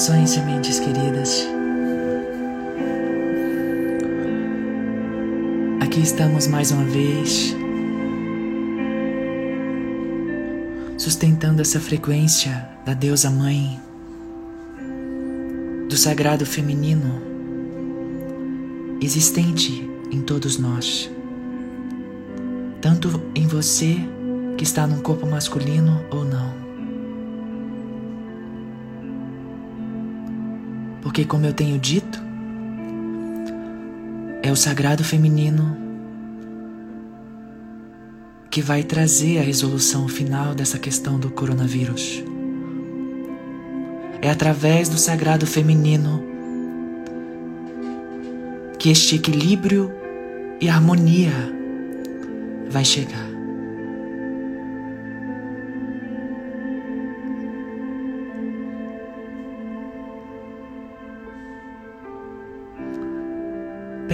Saudações, sementes queridas. Aqui estamos mais uma vez, sustentando essa frequência da Deusa Mãe, do sagrado feminino existente em todos nós, tanto em você que está num corpo masculino ou não. Porque, como eu tenho dito, é o sagrado feminino que vai trazer a resolução final dessa questão do coronavírus. É através do sagrado feminino que este equilíbrio e harmonia vai chegar.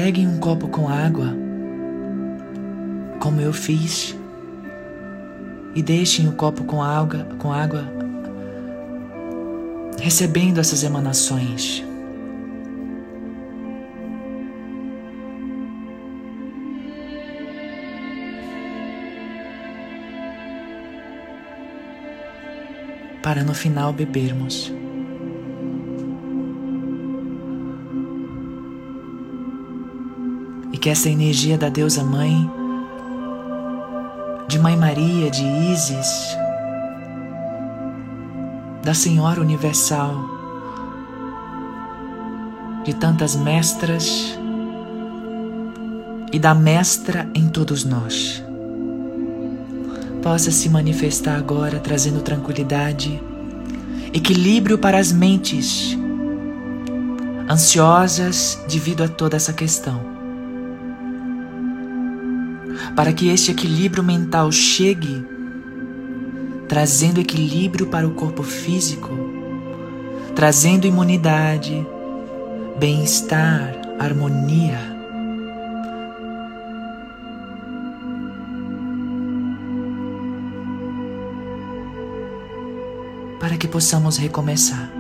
Peguem um copo com água, como eu fiz, e deixem o copo com água, com água recebendo essas emanações. Para no final bebermos. Que essa energia da Deusa Mãe, de Mãe Maria, de Isis, da Senhora Universal, de tantas mestras e da Mestra em todos nós, possa se manifestar agora trazendo tranquilidade, equilíbrio para as mentes ansiosas devido a toda essa questão para que este equilíbrio mental chegue, trazendo equilíbrio para o corpo físico, trazendo imunidade, bem-estar, harmonia. Para que possamos recomeçar.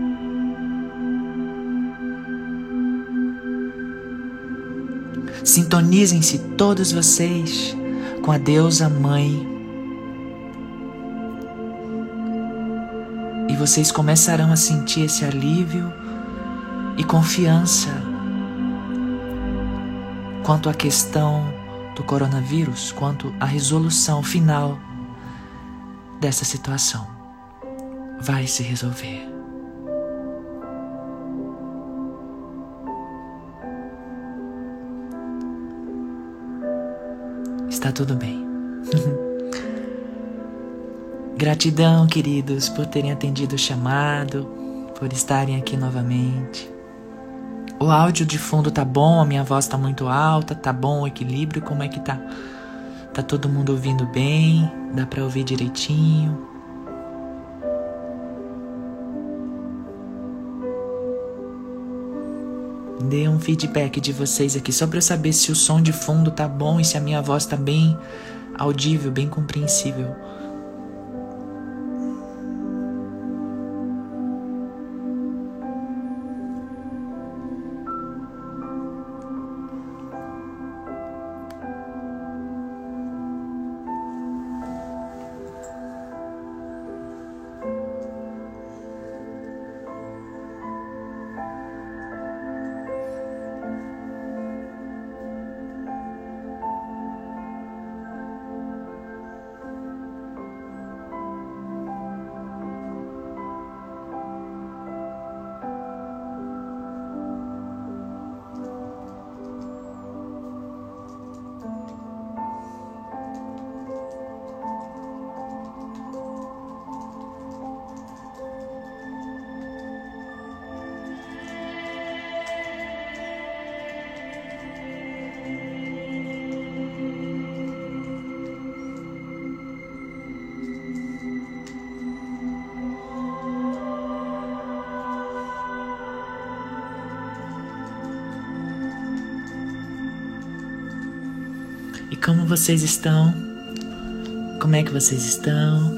Sintonizem-se todos vocês com a deusa mãe. E vocês começarão a sentir esse alívio e confiança quanto à questão do coronavírus, quanto à resolução final dessa situação. Vai se resolver. Está tudo bem. Gratidão, queridos, por terem atendido o chamado, por estarem aqui novamente. O áudio de fundo tá bom, a minha voz tá muito alta, tá bom o equilíbrio, como é que tá? Tá todo mundo ouvindo bem? Dá para ouvir direitinho? Dê um feedback de vocês aqui, só para eu saber se o som de fundo tá bom e se a minha voz tá bem audível, bem compreensível. vocês estão? Como é que vocês estão?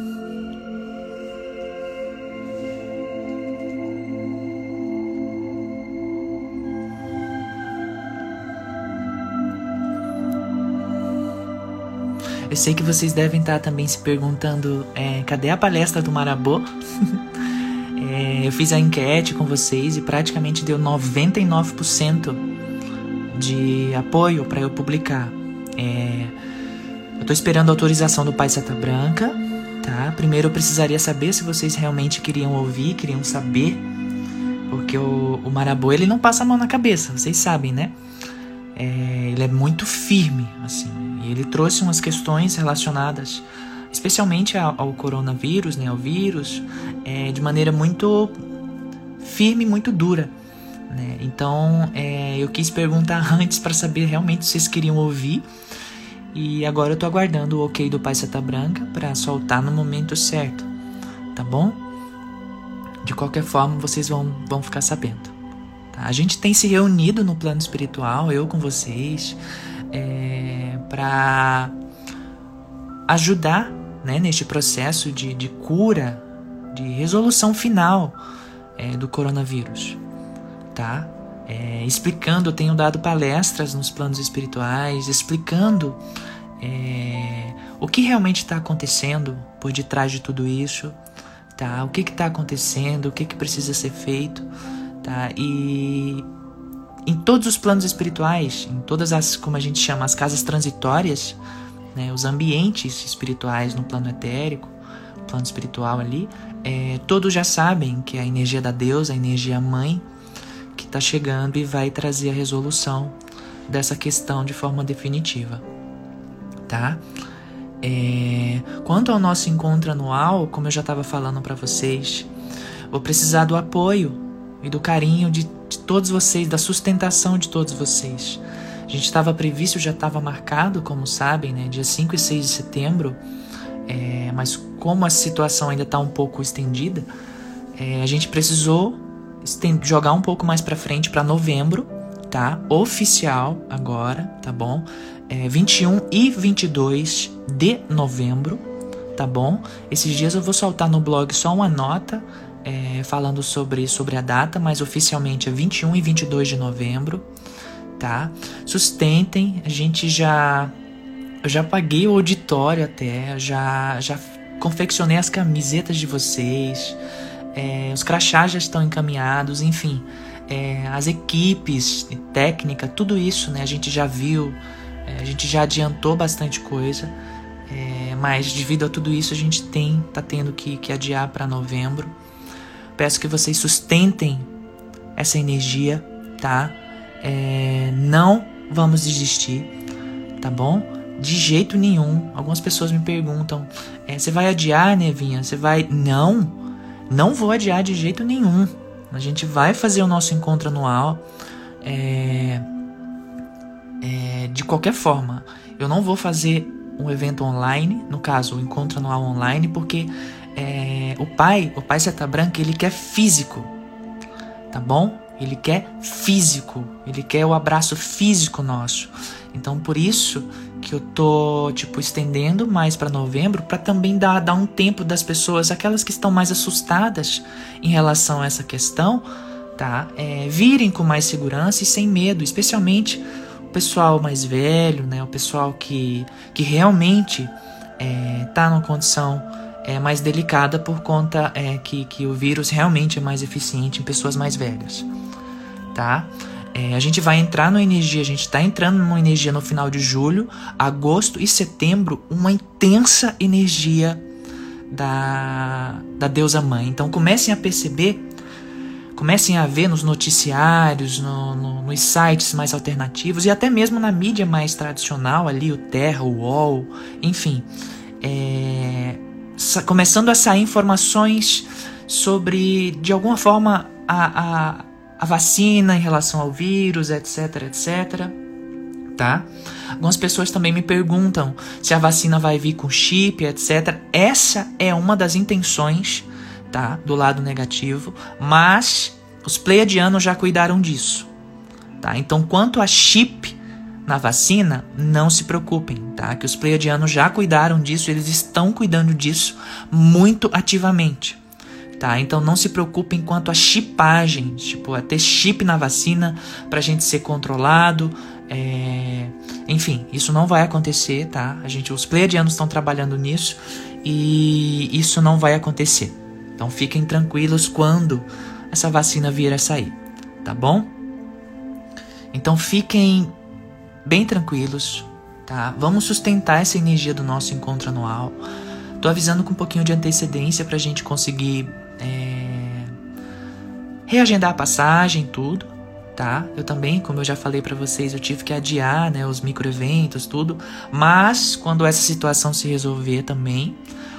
Eu sei que vocês devem estar também se perguntando: é, cadê a palestra do Marabô? é, eu fiz a enquete com vocês e praticamente deu 99% de apoio para eu publicar. É, eu estou esperando a autorização do Pai Seta Branca, tá? Primeiro eu precisaria saber se vocês realmente queriam ouvir, queriam saber, porque o, o Marabô ele não passa a mão na cabeça, vocês sabem, né? É, ele é muito firme, assim, e ele trouxe umas questões relacionadas, especialmente ao, ao coronavírus, né, ao vírus, é, de maneira muito firme, muito dura. Né? Então, é, eu quis perguntar antes para saber realmente se vocês queriam ouvir. E agora eu tô aguardando o ok do Pai Seta Branca para soltar no momento certo, tá bom? De qualquer forma, vocês vão, vão ficar sabendo. Tá? A gente tem se reunido no plano espiritual, eu com vocês, é, para ajudar né, neste processo de, de cura, de resolução final é, do coronavírus tá? É, explicando, eu tenho dado palestras nos planos espirituais, explicando é, o que realmente está acontecendo por detrás de tudo isso, tá? O que está acontecendo, o que, que precisa ser feito, tá? E em todos os planos espirituais, em todas as, como a gente chama, as casas transitórias, né, os ambientes espirituais no plano etérico, plano espiritual ali, é, todos já sabem que a energia da deusa, a energia mãe, está chegando e vai trazer a resolução dessa questão de forma definitiva, tá? É, quanto ao nosso encontro anual, como eu já estava falando para vocês, vou precisar do apoio e do carinho de, de todos vocês, da sustentação de todos vocês. A gente estava previsto, já estava marcado, como sabem, né, dia 5 e 6 de setembro, é, mas como a situação ainda está um pouco estendida, é, a gente precisou jogar um pouco mais para frente para novembro, tá? Oficial agora, tá bom? É 21 e 22 de novembro, tá bom? Esses dias eu vou soltar no blog só uma nota é, falando sobre, sobre a data, mas oficialmente é 21 e 22 de novembro, tá? Sustentem, a gente já eu já paguei o auditório até, já já confeccionei as camisetas de vocês, é, os crachás já estão encaminhados, enfim, é, as equipes, técnica, tudo isso, né? A gente já viu, é, a gente já adiantou bastante coisa, é, mas devido a tudo isso a gente tem, tá tendo que, que adiar para novembro. Peço que vocês sustentem essa energia, tá? É, não vamos desistir, tá bom? De jeito nenhum. Algumas pessoas me perguntam: é, você vai adiar, Nevinha? Você vai. Não! Não vou adiar de jeito nenhum. A gente vai fazer o nosso encontro anual. É, é, de qualquer forma, eu não vou fazer um evento online, no caso, o encontro anual online, porque é, o pai, o pai Seta Branca, ele quer físico, tá bom? Ele quer físico, ele quer o abraço físico nosso. Então, por isso que eu tô, tipo, estendendo mais para novembro, para também dar, dar um tempo das pessoas, aquelas que estão mais assustadas em relação a essa questão, tá? É, virem com mais segurança e sem medo, especialmente o pessoal mais velho, né? O pessoal que, que realmente é, tá numa condição é, mais delicada por conta é, que, que o vírus realmente é mais eficiente em pessoas mais velhas, tá? É, a gente vai entrar numa energia, a gente está entrando numa energia no final de julho, agosto e setembro, uma intensa energia da, da deusa mãe. Então comecem a perceber, comecem a ver nos noticiários, no, no, nos sites mais alternativos e até mesmo na mídia mais tradicional, ali o Terra, o UOL, enfim, é, começando a sair informações sobre, de alguma forma, a, a a vacina em relação ao vírus, etc, etc. Tá? Algumas pessoas também me perguntam se a vacina vai vir com chip, etc. Essa é uma das intenções, tá? Do lado negativo, mas os pleiadianos já cuidaram disso, tá? Então, quanto a chip na vacina, não se preocupem, tá? Que os pleiadianos já cuidaram disso, eles estão cuidando disso muito ativamente tá? Então não se preocupem quanto a chipagem, tipo, a ter chip na vacina pra gente ser controlado, É, enfim, isso não vai acontecer, tá? A gente, os pleiadianos estão trabalhando nisso e isso não vai acontecer. Então fiquem tranquilos quando essa vacina vier a sair, tá bom? Então fiquem bem tranquilos, tá? Vamos sustentar essa energia do nosso encontro anual. Tô avisando com um pouquinho de antecedência pra gente conseguir é, reagendar a passagem, tudo, tá? Eu também, como eu já falei para vocês, eu tive que adiar, né, os microeventos, tudo. Mas quando essa situação se resolver também,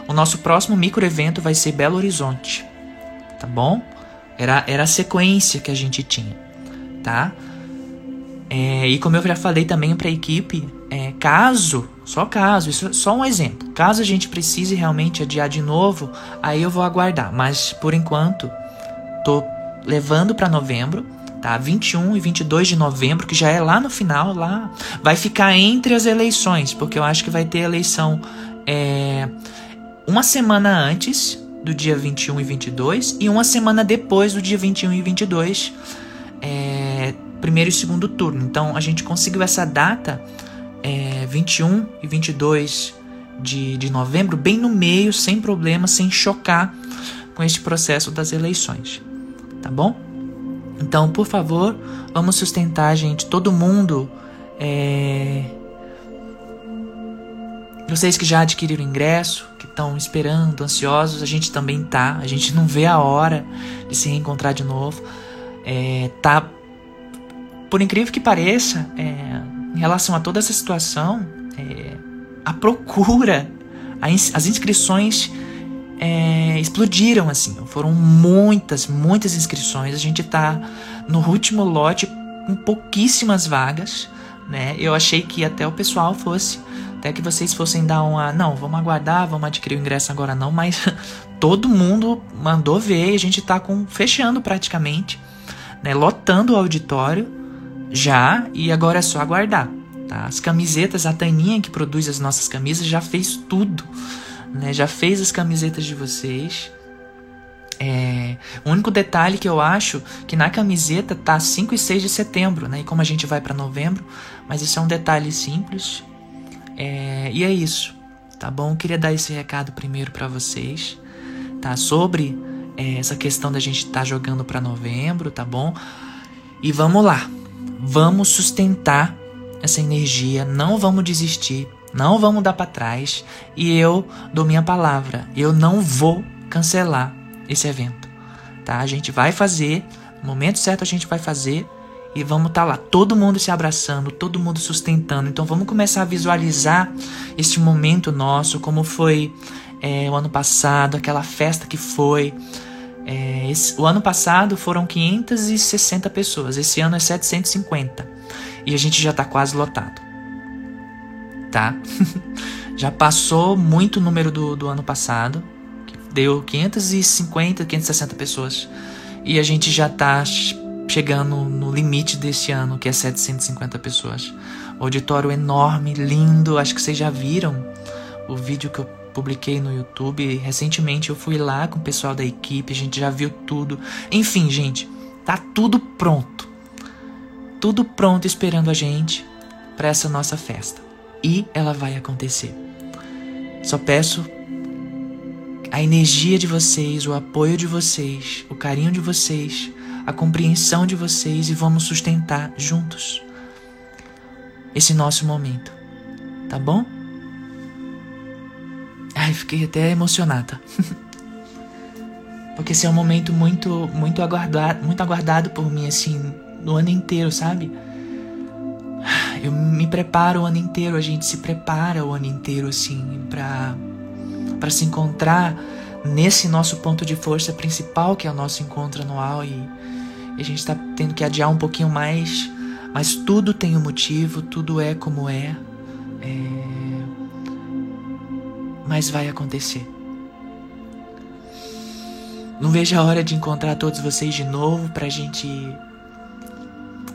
o nosso próximo microevento vai ser Belo Horizonte, tá bom? Era, era a sequência que a gente tinha, tá? É, e como eu já falei também para a equipe, é, caso, só caso, isso é só um exemplo, caso a gente precise realmente adiar de novo, aí eu vou aguardar. Mas por enquanto, tô levando para novembro, tá? 21 e 22 de novembro, que já é lá no final, lá vai ficar entre as eleições, porque eu acho que vai ter eleição é, uma semana antes do dia 21 e 22 e uma semana depois do dia 21 e 22. É, primeiro e segundo turno. Então a gente conseguiu essa data, é, 21 e 22 de, de novembro, bem no meio, sem problema, sem chocar com este processo das eleições. Tá bom? Então, por favor, vamos sustentar, gente, todo mundo. É... Vocês que já adquiriram ingresso, que estão esperando, ansiosos, a gente também tá. A gente não vê a hora de se reencontrar de novo. É, tá por incrível que pareça, é, em relação a toda essa situação, é, a procura, as inscrições é, explodiram assim. Foram muitas, muitas inscrições. A gente está no último lote com pouquíssimas vagas. Né? Eu achei que até o pessoal fosse, até que vocês fossem dar uma. Não, vamos aguardar, vamos adquirir o ingresso agora não, mas todo mundo mandou ver a gente está com, fechando praticamente, né? lotando o auditório já e agora é só aguardar. Tá? As camisetas, a Taninha que produz as nossas camisas já fez tudo, né? Já fez as camisetas de vocês. É, o único detalhe que eu acho que na camiseta tá 5 e 6 de setembro, né? E como a gente vai para novembro, mas isso é um detalhe simples. É, e é isso, tá bom? Eu queria dar esse recado primeiro para vocês, tá? Sobre é, essa questão da gente estar tá jogando para novembro, tá bom? E vamos lá. Vamos sustentar essa energia, não vamos desistir, não vamos dar para trás e eu dou minha palavra, eu não vou cancelar esse evento, tá? A gente vai fazer, no momento certo a gente vai fazer e vamos estar tá lá, todo mundo se abraçando, todo mundo sustentando. Então vamos começar a visualizar este momento nosso, como foi é, o ano passado, aquela festa que foi. É, esse, o ano passado foram 560 pessoas, esse ano é 750 e a gente já está quase lotado, tá? já passou muito o número do, do ano passado, deu 550, 560 pessoas e a gente já está chegando no limite desse ano, que é 750 pessoas. Auditório enorme, lindo, acho que vocês já viram o vídeo que eu publiquei no YouTube. Recentemente eu fui lá com o pessoal da equipe, a gente já viu tudo. Enfim, gente, tá tudo pronto. Tudo pronto esperando a gente para essa nossa festa. E ela vai acontecer. Só peço a energia de vocês, o apoio de vocês, o carinho de vocês, a compreensão de vocês e vamos sustentar juntos esse nosso momento. Tá bom? Ai, fiquei até emocionada. Porque esse é um momento muito, muito aguardado, muito aguardado por mim, assim, no ano inteiro, sabe? Eu me preparo o ano inteiro, a gente se prepara o ano inteiro, assim, pra, pra se encontrar nesse nosso ponto de força principal, que é o nosso encontro anual, e, e a gente tá tendo que adiar um pouquinho mais, mas tudo tem um motivo, tudo é como é. É mas vai acontecer. Não vejo a hora de encontrar todos vocês de novo para a gente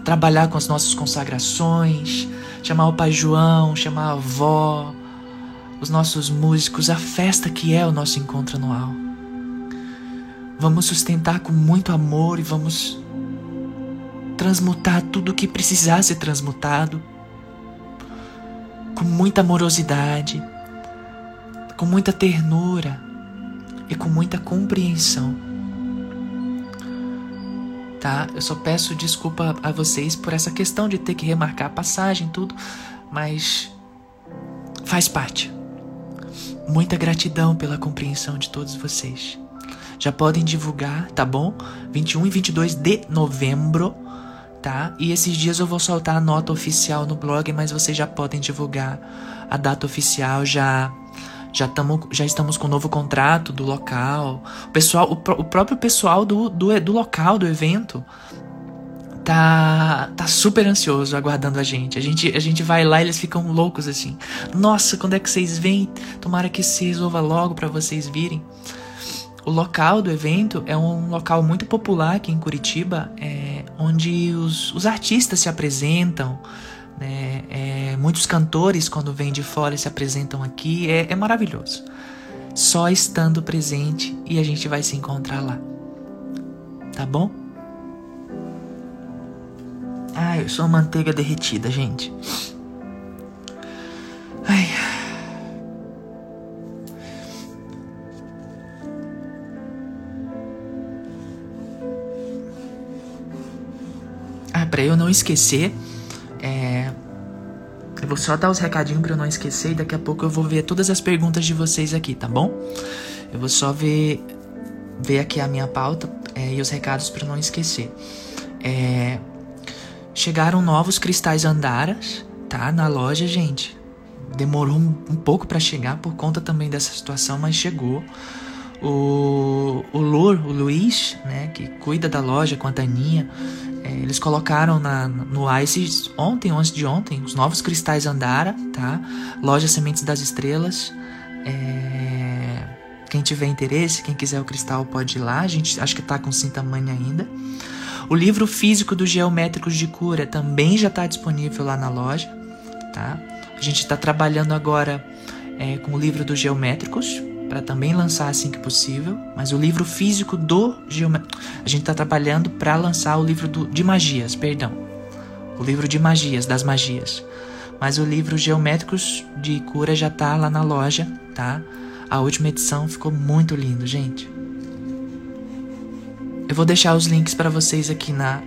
trabalhar com as nossas consagrações, chamar o Pai João, chamar a avó, os nossos músicos, a festa que é o nosso encontro anual. Vamos sustentar com muito amor e vamos transmutar tudo o que precisar ser transmutado, com muita amorosidade, com muita ternura e com muita compreensão. Tá? Eu só peço desculpa a vocês por essa questão de ter que remarcar a passagem, tudo, mas faz parte. Muita gratidão pela compreensão de todos vocês. Já podem divulgar, tá bom? 21 e 22 de novembro, tá? E esses dias eu vou soltar a nota oficial no blog, mas vocês já podem divulgar a data oficial já já, tamo, já estamos com um novo contrato do local. O pessoal, o, o próprio pessoal do, do, do local, do evento, tá, tá super ansioso aguardando a gente. A gente. A gente vai lá e eles ficam loucos assim. Nossa, quando é que vocês vêm? Tomara que se resolva logo para vocês virem. O local do evento é um local muito popular aqui em Curitiba, é, onde os, os artistas se apresentam, né? É, muitos cantores, quando vêm de fora, se apresentam aqui. É, é maravilhoso. Só estando presente e a gente vai se encontrar lá. Tá bom? Ai, eu sou manteiga derretida, gente. Ai. Ah, pra eu não esquecer, vou só dar os recadinhos pra eu não esquecer e daqui a pouco eu vou ver todas as perguntas de vocês aqui, tá bom? Eu vou só ver, ver aqui a minha pauta é, e os recados para não esquecer. É... Chegaram novos cristais andaras, tá? Na loja, gente. Demorou um, um pouco para chegar por conta também dessa situação, mas chegou. O, o Lur, o Luiz, né, que cuida da loja com a Taninha, eles colocaram na, no Ice ontem antes de ontem os novos cristais Andara, tá? Loja Sementes das Estrelas. É, quem tiver interesse, quem quiser o cristal pode ir lá. A gente acho que tá com sim tamanho ainda. O livro físico dos geométricos de cura também já está disponível lá na loja, tá? A gente está trabalhando agora é, com o livro dos geométricos, para também lançar assim que possível. Mas o livro físico do geométrico. A gente está trabalhando para lançar o livro do, de magias, perdão. O livro de magias, das magias. Mas o livro Geométricos de Cura já tá lá na loja, tá? A última edição ficou muito lindo, gente. Eu vou deixar os links para vocês aqui na,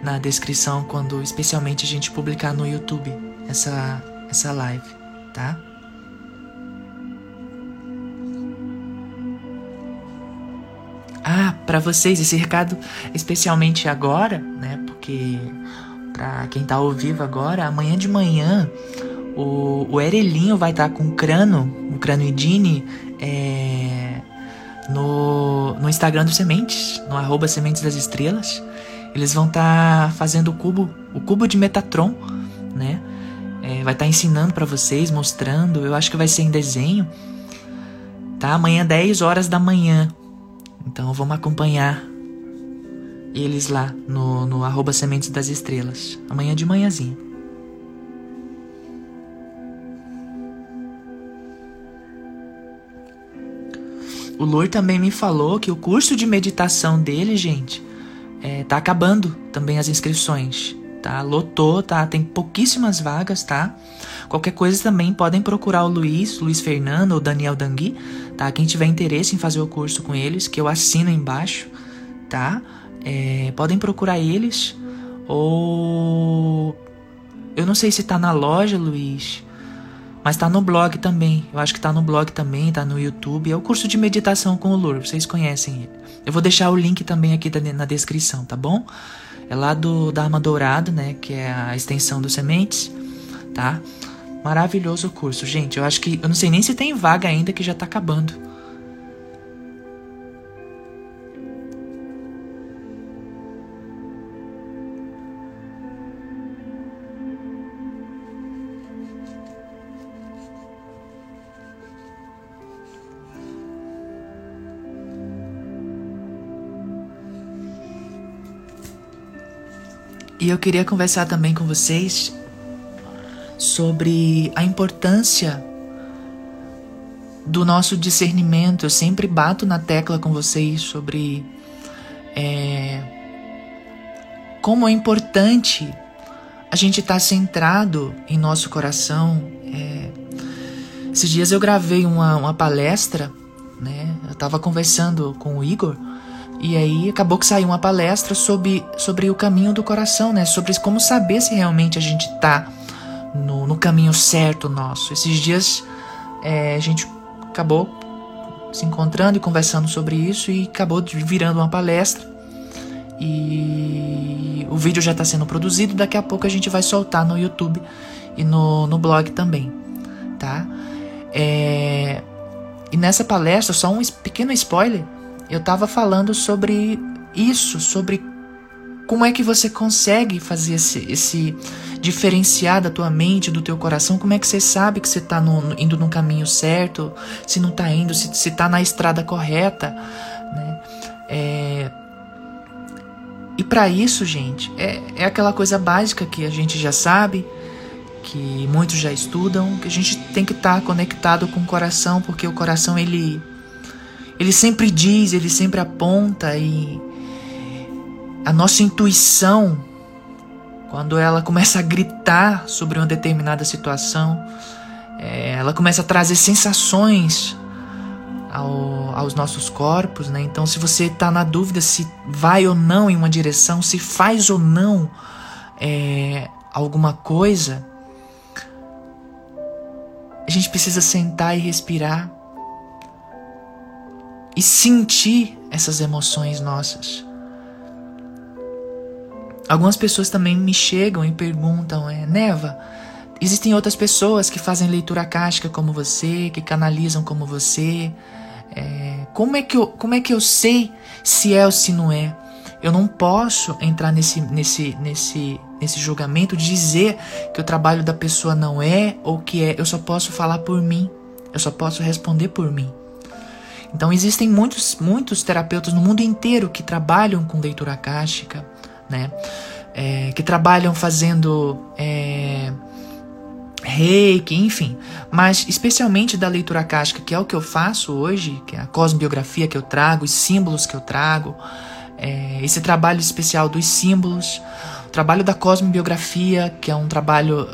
na descrição quando especialmente a gente publicar no YouTube essa essa live, tá? Ah, para vocês esse recado especialmente agora, né? Porque para quem tá ao vivo agora, amanhã de manhã o, o Erelinho vai estar tá com o Crano, o Crano Idini, é, no, no Instagram do Sementes, no arroba Sementes das Estrelas. Eles vão estar tá fazendo o cubo, o cubo de Metatron, né? É, vai estar tá ensinando para vocês, mostrando. Eu acho que vai ser em desenho. Tá? Amanhã, 10 horas da manhã. Então vamos acompanhar eles lá no, no arroba Sementes das Estrelas. Amanhã de manhãzinha. O Lur também me falou que o curso de meditação dele, gente, é, tá acabando também as inscrições, tá? Lotou, tá? Tem pouquíssimas vagas, tá? Qualquer coisa também podem procurar o Luiz, Luiz Fernando ou Daniel Dangui, tá? Quem tiver interesse em fazer o curso com eles, que eu assino embaixo, tá? É, podem procurar eles ou eu não sei se tá na loja, Luiz, mas tá no blog também. Eu acho que tá no blog também, tá no YouTube. É o curso de meditação com o Lur, vocês conhecem ele. Eu vou deixar o link também aqui na descrição, tá bom? É lá do da Arma Dourado, né, que é a extensão dos sementes, tá? Maravilhoso curso, gente. Eu acho que. Eu não sei nem se tem vaga ainda que já tá acabando. E eu queria conversar também com vocês sobre a importância do nosso discernimento. Eu sempre bato na tecla com vocês sobre é, como é importante a gente estar tá centrado em nosso coração. É... Esses dias eu gravei uma, uma palestra, né? Eu estava conversando com o Igor e aí acabou que saiu uma palestra sobre, sobre o caminho do coração, né? Sobre como saber se realmente a gente está no, no caminho certo nosso. Esses dias é, a gente acabou se encontrando e conversando sobre isso e acabou virando uma palestra. E o vídeo já está sendo produzido, daqui a pouco a gente vai soltar no YouTube e no, no blog também, tá? É, e nessa palestra, só um pequeno spoiler, eu estava falando sobre isso, sobre como é que você consegue fazer esse, esse diferenciar da tua mente, do teu coração? Como é que você sabe que você está indo no caminho certo, se não está indo, se está na estrada correta, né? É... E para isso, gente, é, é aquela coisa básica que a gente já sabe, que muitos já estudam, que a gente tem que estar tá conectado com o coração, porque o coração ele ele sempre diz, ele sempre aponta e a nossa intuição, quando ela começa a gritar sobre uma determinada situação, é, ela começa a trazer sensações ao, aos nossos corpos, né? Então, se você está na dúvida se vai ou não em uma direção, se faz ou não é, alguma coisa, a gente precisa sentar e respirar e sentir essas emoções nossas. Algumas pessoas também me chegam e perguntam, é, Neva, existem outras pessoas que fazem leitura acástica como você, que canalizam como você. É, como, é que eu, como é que eu sei se é ou se não é? Eu não posso entrar nesse, nesse, nesse, nesse julgamento dizer que o trabalho da pessoa não é ou que é. Eu só posso falar por mim. Eu só posso responder por mim. Então existem muitos, muitos terapeutas no mundo inteiro que trabalham com leitura acástica, né? É, que trabalham fazendo é, reiki, enfim. Mas especialmente da leitura acástica, que é o que eu faço hoje, que é a cosmobiografia que eu trago, os símbolos que eu trago, é, esse trabalho especial dos símbolos, o trabalho da cosmobiografia, que é um trabalho.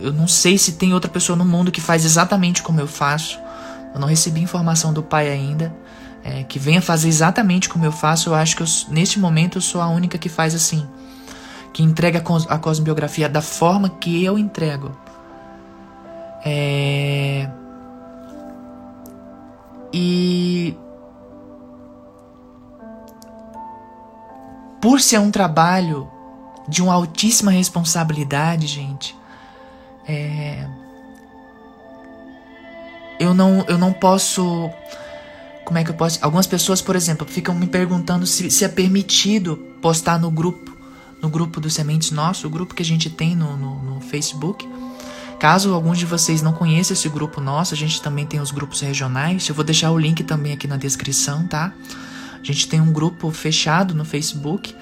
Eu não sei se tem outra pessoa no mundo que faz exatamente como eu faço. Eu não recebi informação do pai ainda é, que venha fazer exatamente como eu faço, eu acho que eu, neste momento eu sou a única que faz assim. Que entrega a, cos a cosmobiografia da forma que eu entrego. É... E. Por ser um trabalho de uma altíssima responsabilidade, gente, é... eu, não, eu não posso como é que eu posso. Algumas pessoas, por exemplo, ficam me perguntando se, se é permitido postar no grupo, no grupo dos Sementes Nosso, o grupo que a gente tem no, no, no Facebook. Caso alguns de vocês não conheçam esse grupo nosso, a gente também tem os grupos regionais. Eu vou deixar o link também aqui na descrição, tá? A gente tem um grupo fechado no Facebook.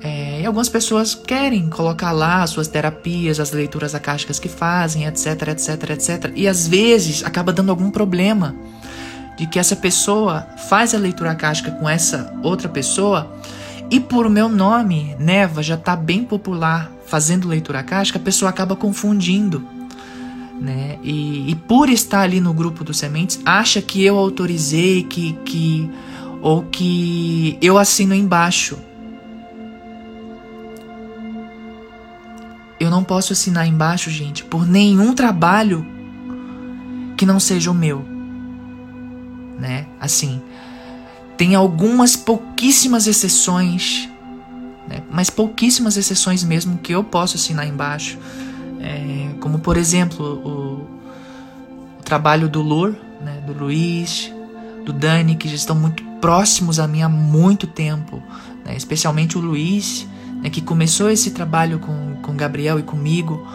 É, e algumas pessoas querem colocar lá as suas terapias, as leituras acásticas que fazem, etc, etc, etc. E às vezes acaba dando algum problema de que essa pessoa faz a leitura acástica com essa outra pessoa e por meu nome, Neva, já está bem popular fazendo leitura acástica, a pessoa acaba confundindo. Né? E, e, por estar ali no grupo dos sementes, acha que eu autorizei, que, que ou que eu assino embaixo. Eu não posso assinar embaixo, gente, por nenhum trabalho que não seja o meu né? Assim, tem algumas pouquíssimas exceções, né? mas pouquíssimas exceções mesmo que eu posso assinar embaixo. É, como, por exemplo, o, o trabalho do Lur, né? do Luiz, do Dani, que já estão muito próximos a mim há muito tempo, né? especialmente o Luiz, né? que começou esse trabalho com, com Gabriel e comigo.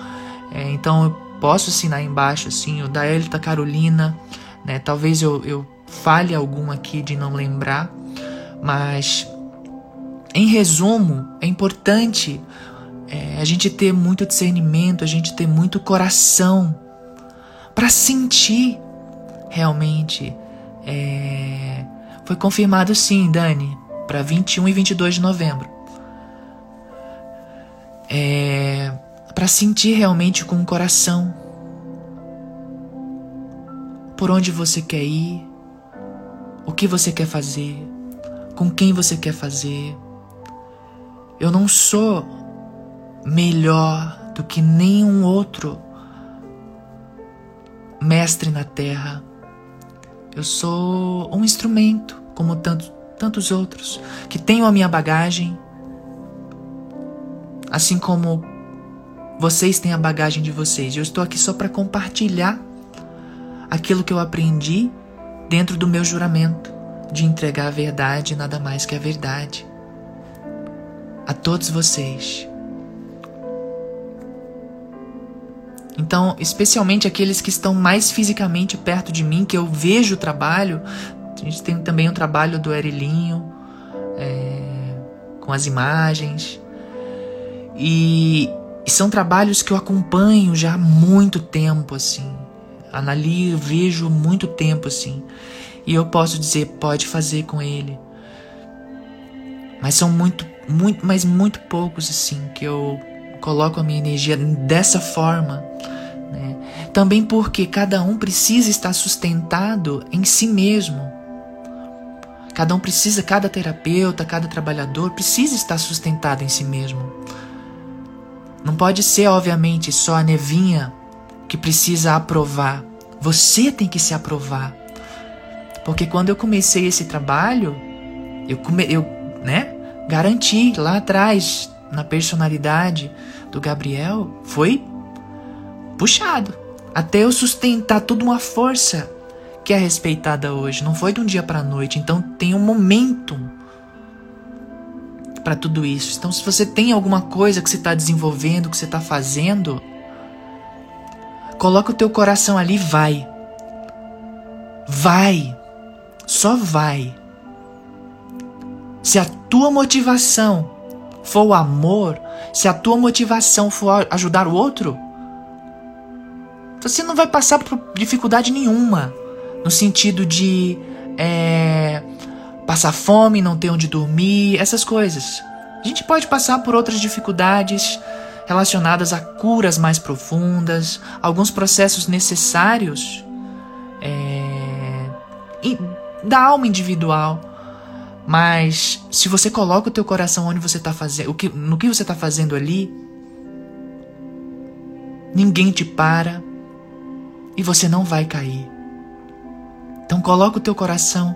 É, então eu posso assinar embaixo, assim, o da Elita Carolina, né? Talvez eu, eu falhe algum aqui de não lembrar, mas em resumo, é importante é, a gente ter muito discernimento, a gente ter muito coração para sentir realmente. É, foi confirmado sim, Dani, para 21 e 22 de novembro. é, para sentir realmente com o coração por onde você quer ir, o que você quer fazer, com quem você quer fazer. Eu não sou melhor do que nenhum outro mestre na terra. Eu sou um instrumento, como tanto, tantos outros, que tenho a minha bagagem, assim como vocês têm a bagagem de vocês. Eu estou aqui só para compartilhar aquilo que eu aprendi dentro do meu juramento de entregar a verdade nada mais que a verdade a todos vocês. Então, especialmente aqueles que estão mais fisicamente perto de mim, que eu vejo o trabalho. A gente tem também o trabalho do Erilinho, é, com as imagens. E, e, são trabalhos que eu acompanho já há muito tempo, assim. Analiso, vejo muito tempo, assim. E eu posso dizer, pode fazer com ele. Mas são muito, muito, mas muito poucos, assim, que eu coloco a minha energia dessa forma. Né? Também porque cada um precisa estar sustentado em si mesmo. Cada um precisa, cada terapeuta, cada trabalhador precisa estar sustentado em si mesmo. Não pode ser, obviamente, só a nevinha que precisa aprovar. Você tem que se aprovar. Porque quando eu comecei esse trabalho, eu, come, eu né, garanti lá atrás, na personalidade do Gabriel, foi puxado. Até eu sustentar toda uma força que é respeitada hoje. Não foi de um dia para noite. Então tem um momento para tudo isso. Então, se você tem alguma coisa que você está desenvolvendo, que você está fazendo, coloca o teu coração ali, vai. Vai. Só vai. Se a tua motivação for o amor, se a tua motivação for ajudar o outro, você não vai passar por dificuldade nenhuma. No sentido de é, passar fome, não ter onde dormir, essas coisas. A gente pode passar por outras dificuldades relacionadas a curas mais profundas, alguns processos necessários é, da alma individual. Mas se você coloca o teu coração onde você está fazendo, que, no que você está fazendo ali, ninguém te para e você não vai cair. Então coloca o teu coração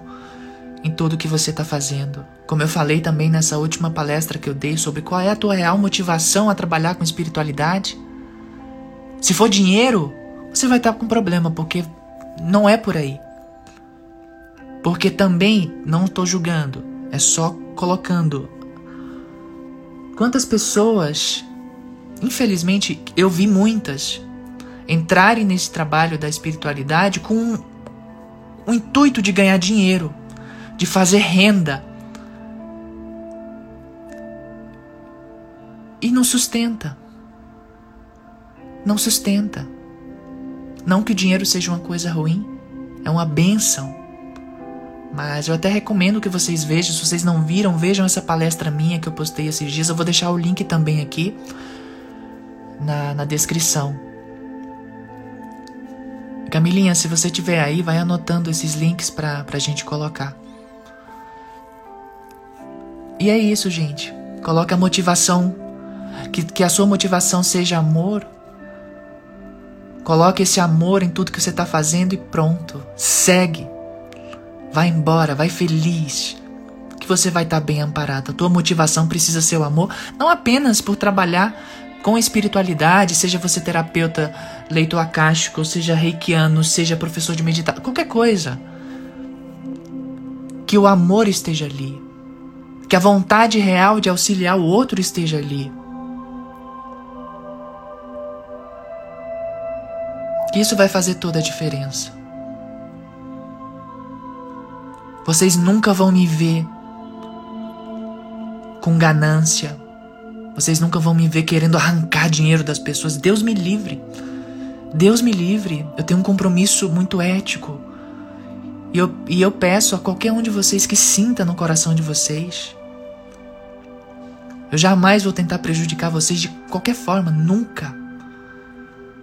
em tudo que você está fazendo. Como eu falei também nessa última palestra que eu dei sobre qual é a tua real motivação a trabalhar com espiritualidade. Se for dinheiro, você vai estar com problema, porque não é por aí. Porque também não estou julgando, é só colocando. Quantas pessoas, infelizmente, eu vi muitas, entrarem nesse trabalho da espiritualidade com o intuito de ganhar dinheiro, de fazer renda. E não sustenta. Não sustenta. Não que o dinheiro seja uma coisa ruim, é uma benção. Mas eu até recomendo que vocês vejam, se vocês não viram, vejam essa palestra minha que eu postei esses dias. Eu vou deixar o link também aqui na, na descrição. Camilinha, se você tiver aí, vai anotando esses links pra, pra gente colocar. E é isso, gente. Coloque a motivação. Que, que a sua motivação seja amor. Coloque esse amor em tudo que você está fazendo e pronto. Segue. Vai embora, vai feliz. Que você vai estar tá bem amparado. A tua motivação precisa ser o amor, não apenas por trabalhar com espiritualidade, seja você terapeuta leitor acástico, seja reikiano, seja professor de meditação, qualquer coisa. Que o amor esteja ali. Que a vontade real de auxiliar o outro esteja ali. Isso vai fazer toda a diferença. Vocês nunca vão me ver com ganância. Vocês nunca vão me ver querendo arrancar dinheiro das pessoas. Deus me livre. Deus me livre. Eu tenho um compromisso muito ético. E eu, e eu peço a qualquer um de vocês que sinta no coração de vocês Eu jamais vou tentar prejudicar vocês de qualquer forma, nunca.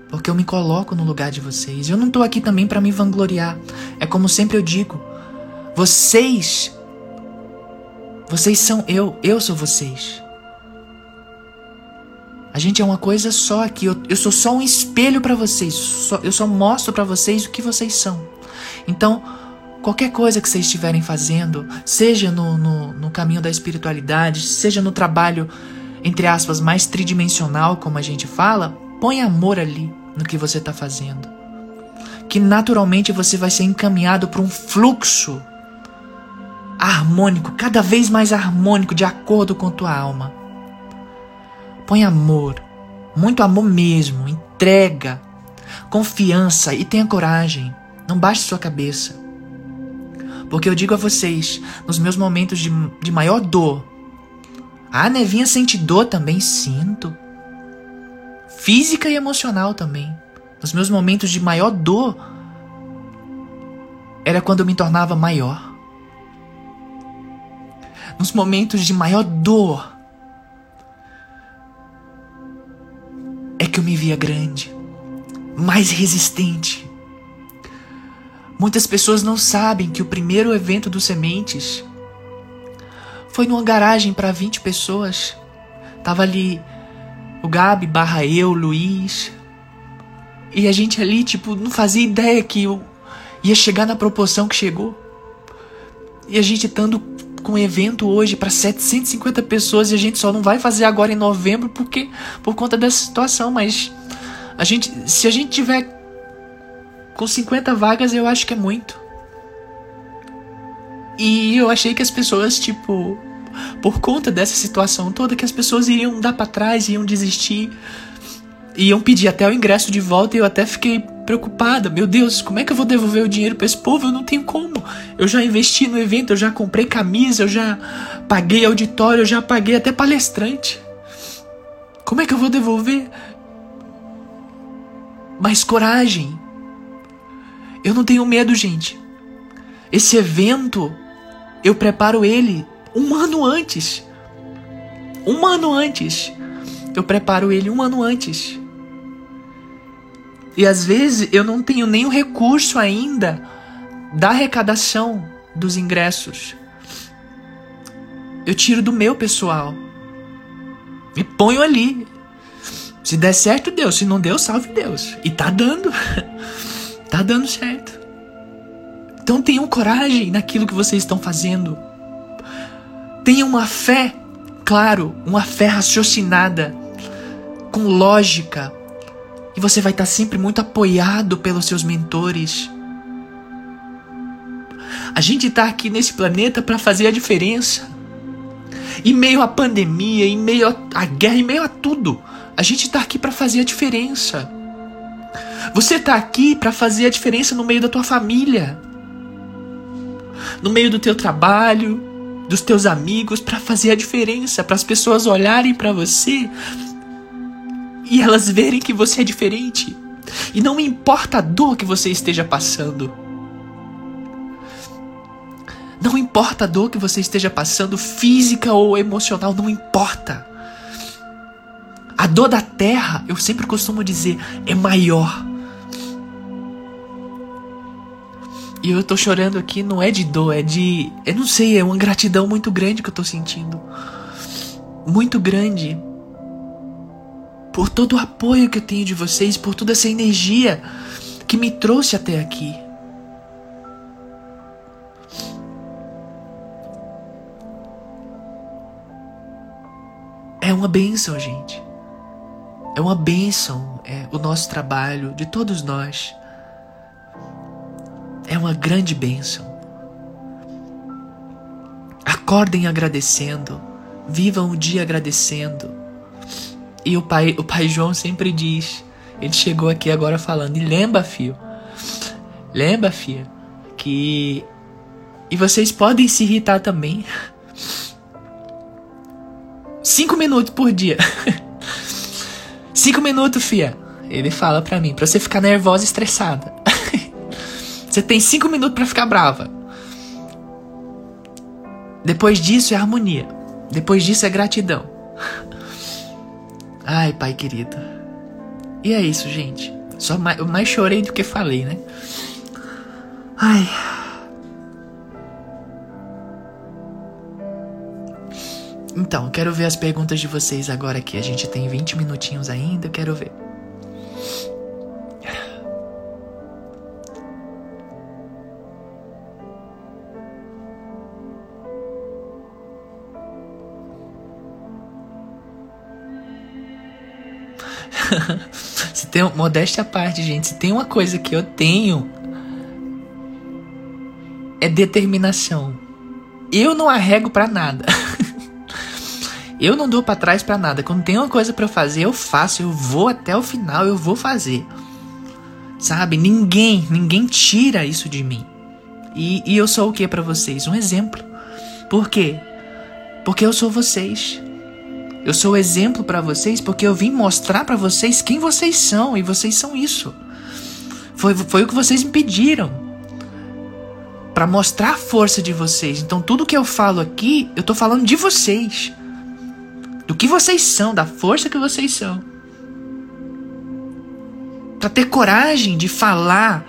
Porque eu me coloco no lugar de vocês. Eu não tô aqui também para me vangloriar. É como sempre eu digo, vocês vocês são eu, eu sou vocês. A gente é uma coisa só aqui. Eu, eu sou só um espelho para vocês. Só, eu só mostro para vocês o que vocês são. Então, qualquer coisa que vocês estiverem fazendo, seja no, no, no caminho da espiritualidade, seja no trabalho, entre aspas, mais tridimensional, como a gente fala, põe amor ali no que você está fazendo. Que naturalmente você vai ser encaminhado para um fluxo harmônico, cada vez mais harmônico, de acordo com tua alma. Põe amor, muito amor mesmo, entrega, confiança e tenha coragem. Não baixe sua cabeça. Porque eu digo a vocês, nos meus momentos de, de maior dor, a Nevinha sente dor também, sinto. Física e emocional também. Nos meus momentos de maior dor, era quando eu me tornava maior nos momentos de maior dor, é que eu me via grande, mais resistente. Muitas pessoas não sabem que o primeiro evento dos Sementes foi numa garagem para 20 pessoas. Tava ali o Gabi barra eu, Luiz. E a gente ali, tipo, não fazia ideia que ia chegar na proporção que chegou. E a gente estando com um evento hoje para 750 pessoas e a gente só não vai fazer agora em novembro porque por conta dessa situação, mas a gente, se a gente tiver com 50 vagas, eu acho que é muito. E eu achei que as pessoas, tipo, por conta dessa situação toda, que as pessoas iriam dar para trás, iam desistir, iam pedir até o ingresso de volta e eu até fiquei preocupada. Meu Deus, como é que eu vou devolver o dinheiro para esse povo? Eu não tenho como. Eu já investi no evento, eu já comprei camisa, eu já paguei auditório, eu já paguei até palestrante. Como é que eu vou devolver? Mas coragem. Eu não tenho medo, gente. Esse evento, eu preparo ele um ano antes. Um ano antes. Eu preparo ele um ano antes. E às vezes eu não tenho o recurso ainda da arrecadação dos ingressos. Eu tiro do meu pessoal. E ponho ali. Se der certo, Deus. Se não deu, salve Deus. E tá dando. tá dando certo. Então tenham coragem naquilo que vocês estão fazendo. Tenham uma fé, claro, uma fé raciocinada, com lógica, e você vai estar sempre muito apoiado pelos seus mentores. A gente está aqui nesse planeta para fazer a diferença. Em meio à pandemia, em meio à guerra, em meio a tudo, a gente está aqui para fazer a diferença. Você está aqui para fazer a diferença no meio da tua família, no meio do teu trabalho, dos teus amigos, para fazer a diferença, para as pessoas olharem para você e elas verem que você é diferente. E não importa a dor que você esteja passando. Não importa a dor que você esteja passando, física ou emocional, não importa. A dor da terra, eu sempre costumo dizer, é maior. E eu tô chorando aqui, não é de dor, é de. Eu não sei, é uma gratidão muito grande que eu tô sentindo. Muito grande por todo o apoio que eu tenho de vocês, por toda essa energia que me trouxe até aqui. É uma bênção, gente. É uma bênção é, o nosso trabalho de todos nós. É uma grande bênção. Acordem agradecendo. Vivam o dia agradecendo. E o pai, o pai João sempre diz, ele chegou aqui agora falando, e lembra, filho, lembra, filha, que e vocês podem se irritar também. Cinco minutos por dia. Cinco minutos, fia. Ele fala pra mim, pra você ficar nervosa e estressada. você tem cinco minutos para ficar brava. Depois disso é harmonia. Depois disso é gratidão. Ai, pai querido. E é isso, gente. Só mais, eu mais chorei do que falei, né? Ai. Então, quero ver as perguntas de vocês agora aqui. A gente tem 20 minutinhos ainda, quero ver. se tem modéstia à parte, gente, se tem uma coisa que eu tenho é determinação. Eu não arrego para nada. eu não dou para trás para nada. Quando tem uma coisa para fazer, eu faço, eu vou até o final, eu vou fazer. Sabe? Ninguém, ninguém tira isso de mim. E, e eu sou o que para vocês? Um exemplo. Por quê? Porque eu sou vocês. Eu sou exemplo para vocês porque eu vim mostrar para vocês quem vocês são e vocês são isso. Foi, foi o que vocês me pediram para mostrar a força de vocês. Então tudo que eu falo aqui, eu tô falando de vocês. Do que vocês são, da força que vocês são. Para ter coragem de falar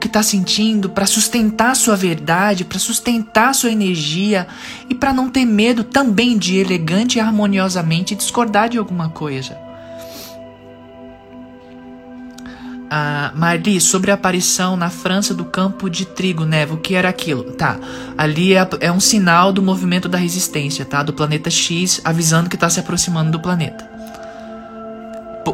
que está sentindo, para sustentar sua verdade, para sustentar sua energia e para não ter medo também de elegante e harmoniosamente discordar de alguma coisa. Ah, Marli, sobre a aparição na França do campo de trigo, Nevo, o que era aquilo? Tá, ali é, é um sinal do movimento da resistência, tá? Do planeta X avisando que está se aproximando do planeta.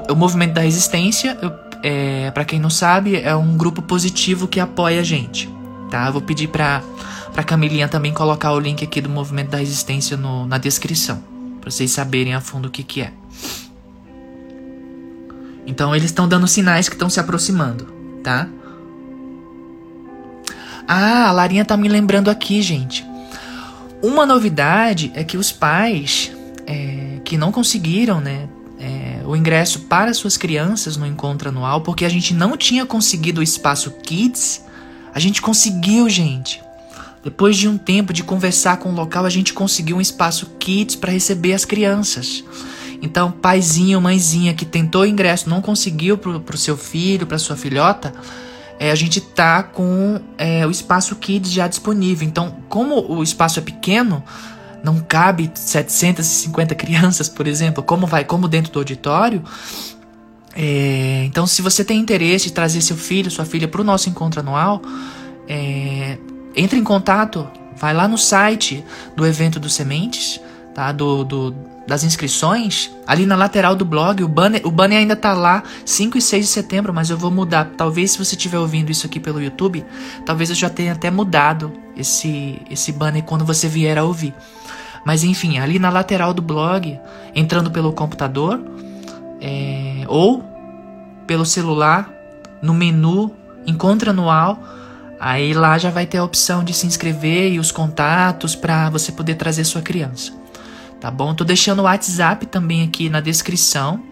O movimento da resistência, eu é, para quem não sabe, é um grupo positivo que apoia a gente, tá? vou pedir para para Camilinha também colocar o link aqui do Movimento da Resistência no, na descrição, para vocês saberem a fundo o que que é. Então eles estão dando sinais que estão se aproximando, tá? Ah, a Larinha tá me lembrando aqui, gente. Uma novidade é que os pais é, que não conseguiram, né, o ingresso para suas crianças no encontro anual, porque a gente não tinha conseguido o espaço Kids. A gente conseguiu, gente. Depois de um tempo de conversar com o local, a gente conseguiu um espaço Kids para receber as crianças. Então, paizinho, mãezinha que tentou o ingresso, não conseguiu para o seu filho, para sua filhota, é, a gente tá com é, o espaço Kids já disponível. Então, como o espaço é pequeno, não cabe 750 crianças, por exemplo, como vai, como dentro do auditório. É, então, se você tem interesse em trazer seu filho, sua filha para o nosso encontro anual, é, entre em contato, vai lá no site do evento dos sementes, tá? Do, do, das inscrições, ali na lateral do blog, o banner, o banner ainda tá lá, 5 e 6 de setembro, mas eu vou mudar. Talvez se você estiver ouvindo isso aqui pelo YouTube, talvez eu já tenha até mudado esse, esse banner quando você vier a ouvir. Mas enfim, ali na lateral do blog, entrando pelo computador é, ou pelo celular, no menu Encontro Anual, aí lá já vai ter a opção de se inscrever e os contatos para você poder trazer sua criança. Tá bom? Tô deixando o WhatsApp também aqui na descrição.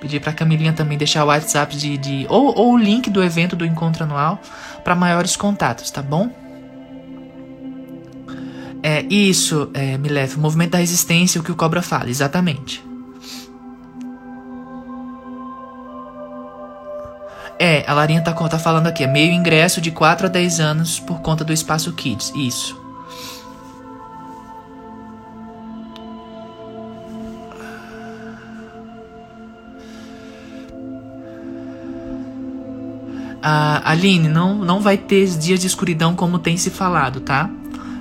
Pedi para Camilinha também deixar o WhatsApp de, de ou, ou o link do evento do encontro anual para maiores contatos, tá bom? É isso, é, Milef, o movimento da resistência, o que o Cobra fala, exatamente. É, a Larinha tá, tá falando aqui, é meio ingresso de 4 a 10 anos por conta do espaço Kids. Isso. Ah, Aline, não, não vai ter dias de escuridão como tem se falado, tá?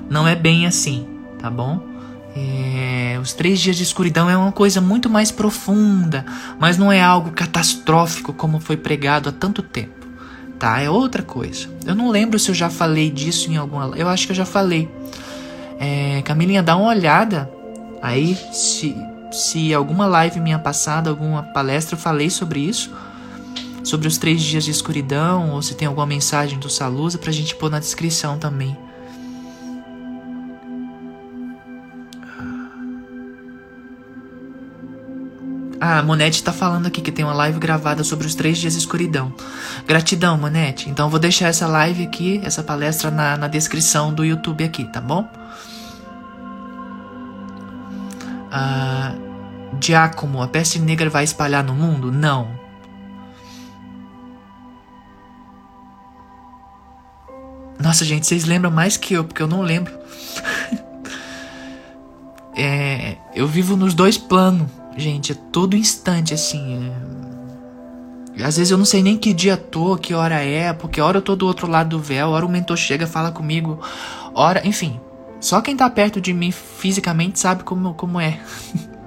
Não é bem assim, tá bom? É, os três dias de escuridão é uma coisa muito mais profunda, mas não é algo catastrófico como foi pregado há tanto tempo, tá? É outra coisa. Eu não lembro se eu já falei disso em alguma. Eu acho que eu já falei. É, Camilinha, dá uma olhada aí se, se alguma live minha passada, alguma palestra eu falei sobre isso, sobre os três dias de escuridão, ou se tem alguma mensagem do Salusa pra gente pôr na descrição também. Ah, a Monete tá falando aqui que tem uma live gravada sobre os três dias de escuridão. Gratidão, Monete. Então vou deixar essa live aqui, essa palestra na, na descrição do YouTube aqui, tá bom? Ah, Giacomo, a peste negra vai espalhar no mundo? Não. Nossa, gente, vocês lembram mais que eu, porque eu não lembro. é, eu vivo nos dois planos, gente, é todo instante assim. É... Às vezes eu não sei nem que dia tô, que hora é, porque hora eu tô do outro lado do véu, hora o mentor chega, fala comigo, hora, enfim. Só quem tá perto de mim fisicamente sabe como, como é.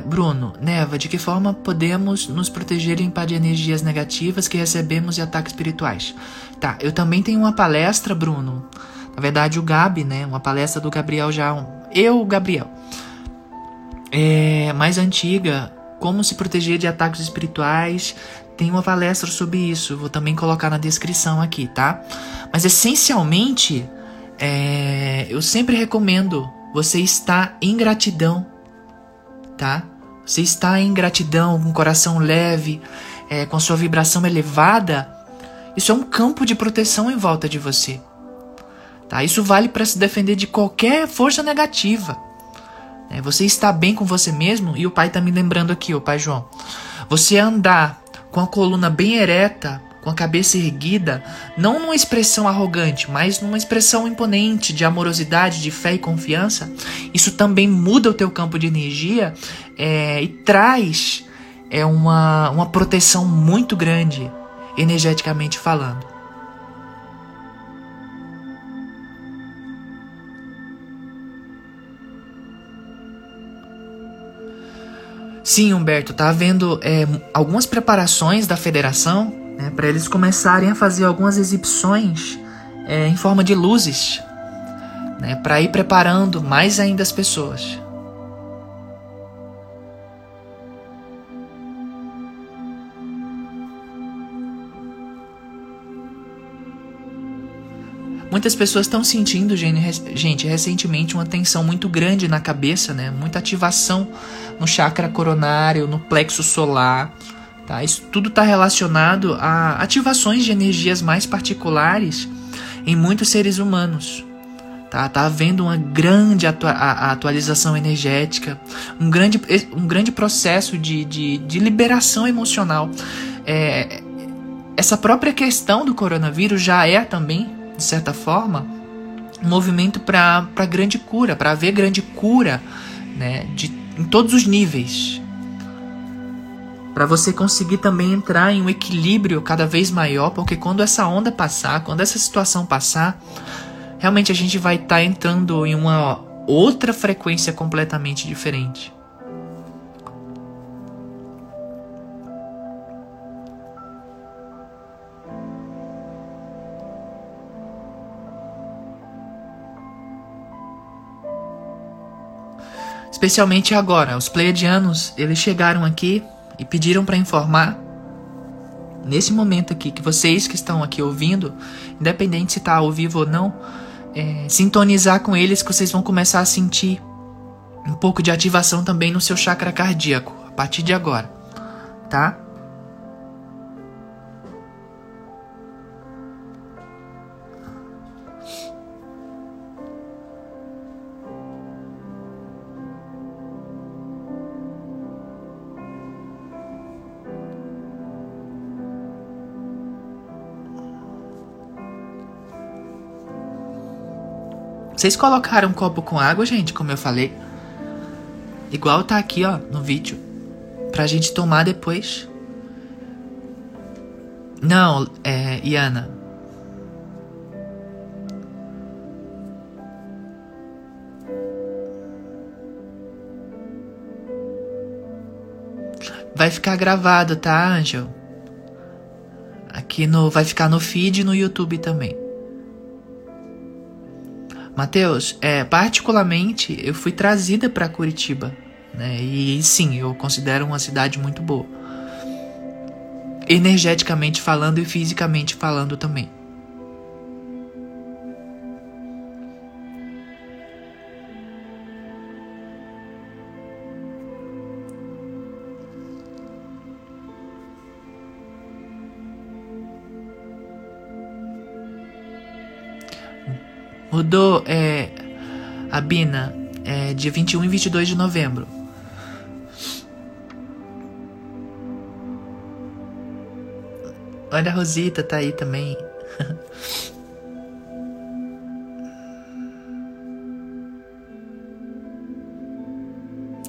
Bruno, Neva, de que forma podemos nos proteger e limpar de energias negativas que recebemos e ataques espirituais? Tá, eu também tenho uma palestra, Bruno. Na verdade, o Gabi, né? Uma palestra do Gabriel já. Eu, Gabriel. É mais antiga. Como se proteger de ataques espirituais. Tem uma palestra sobre isso. Vou também colocar na descrição aqui, tá? Mas essencialmente, é, eu sempre recomendo você estar em gratidão, tá? Você está em gratidão, com o coração leve, é, com sua vibração elevada. Isso é um campo de proteção em volta de você. Tá? Isso vale para se defender de qualquer força negativa. É, você está bem com você mesmo, e o pai está me lembrando aqui, o pai João. Você andar com a coluna bem ereta, com a cabeça erguida, não numa expressão arrogante, mas numa expressão imponente de amorosidade, de fé e confiança, isso também muda o teu campo de energia é, e traz é, uma, uma proteção muito grande, energeticamente falando. Sim, Humberto, tá havendo é, algumas preparações da federação né, para eles começarem a fazer algumas exibições é, em forma de luzes, né, para ir preparando mais ainda as pessoas. Muitas pessoas estão sentindo, gente, recentemente uma tensão muito grande na cabeça, né? Muita ativação no chakra coronário, no plexo solar. Tá? Isso tudo está relacionado a ativações de energias mais particulares em muitos seres humanos. Tá, tá havendo uma grande atua atualização energética, um grande, um grande processo de, de, de liberação emocional. É, essa própria questão do coronavírus já é também, de certa forma, um movimento para grande cura, para haver grande cura né, de, em todos os níveis para você conseguir também entrar em um equilíbrio cada vez maior, porque quando essa onda passar, quando essa situação passar, realmente a gente vai estar tá entrando em uma outra frequência completamente diferente. Especialmente agora, os pleiadianos, eles chegaram aqui e pediram para informar nesse momento aqui que vocês que estão aqui ouvindo, independente se está ao vivo ou não, é, sintonizar com eles que vocês vão começar a sentir um pouco de ativação também no seu chakra cardíaco a partir de agora, tá? Vocês colocaram um copo com água, gente, como eu falei? Igual tá aqui, ó, no vídeo. Pra gente tomar depois. Não, é. Iana. Vai ficar gravado, tá, Angel? Aqui no. Vai ficar no feed e no YouTube também. Mateus, é, particularmente eu fui trazida para Curitiba, né? E sim, eu considero uma cidade muito boa. Energeticamente falando e fisicamente falando também. Mudou, é. A Bina, é dia 21 e 22 de novembro. Olha a Rosita, tá aí também.